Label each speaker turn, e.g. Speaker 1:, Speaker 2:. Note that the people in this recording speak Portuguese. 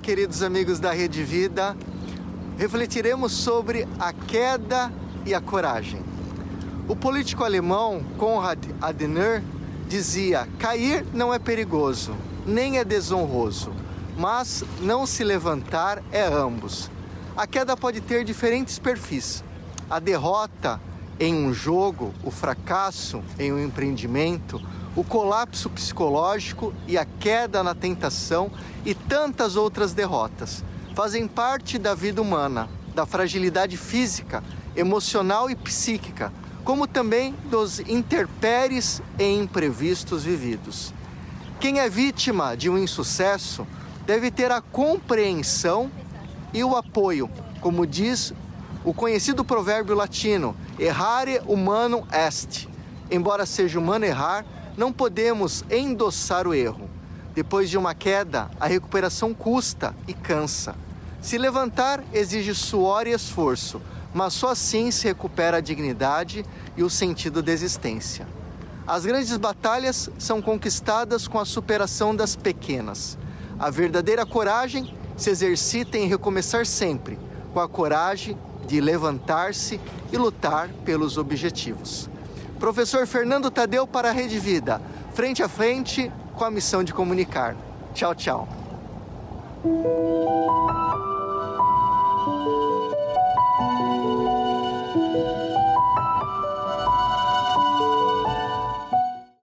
Speaker 1: queridos amigos da Rede Vida. Refletiremos sobre a queda e a coragem. O político alemão Konrad Adenauer dizia: cair não é perigoso, nem é desonroso, mas não se levantar é ambos. A queda pode ter diferentes perfis. A derrota em um jogo, o fracasso em um empreendimento, o colapso psicológico e a queda na tentação e tantas outras derrotas fazem parte da vida humana, da fragilidade física, emocional e psíquica, como também dos interpéries e imprevistos vividos. Quem é vítima de um insucesso deve ter a compreensão e o apoio, como diz o conhecido provérbio latino: errare humanum est. Embora seja humano errar, não podemos endossar o erro. Depois de uma queda, a recuperação custa e cansa. Se levantar exige suor e esforço, mas só assim se recupera a dignidade e o sentido da existência. As grandes batalhas são conquistadas com a superação das pequenas. A verdadeira coragem se exercita em recomeçar sempre, com a coragem de levantar-se e lutar pelos objetivos. Professor Fernando Tadeu para a Rede Vida, frente a frente com a missão de comunicar. Tchau, tchau.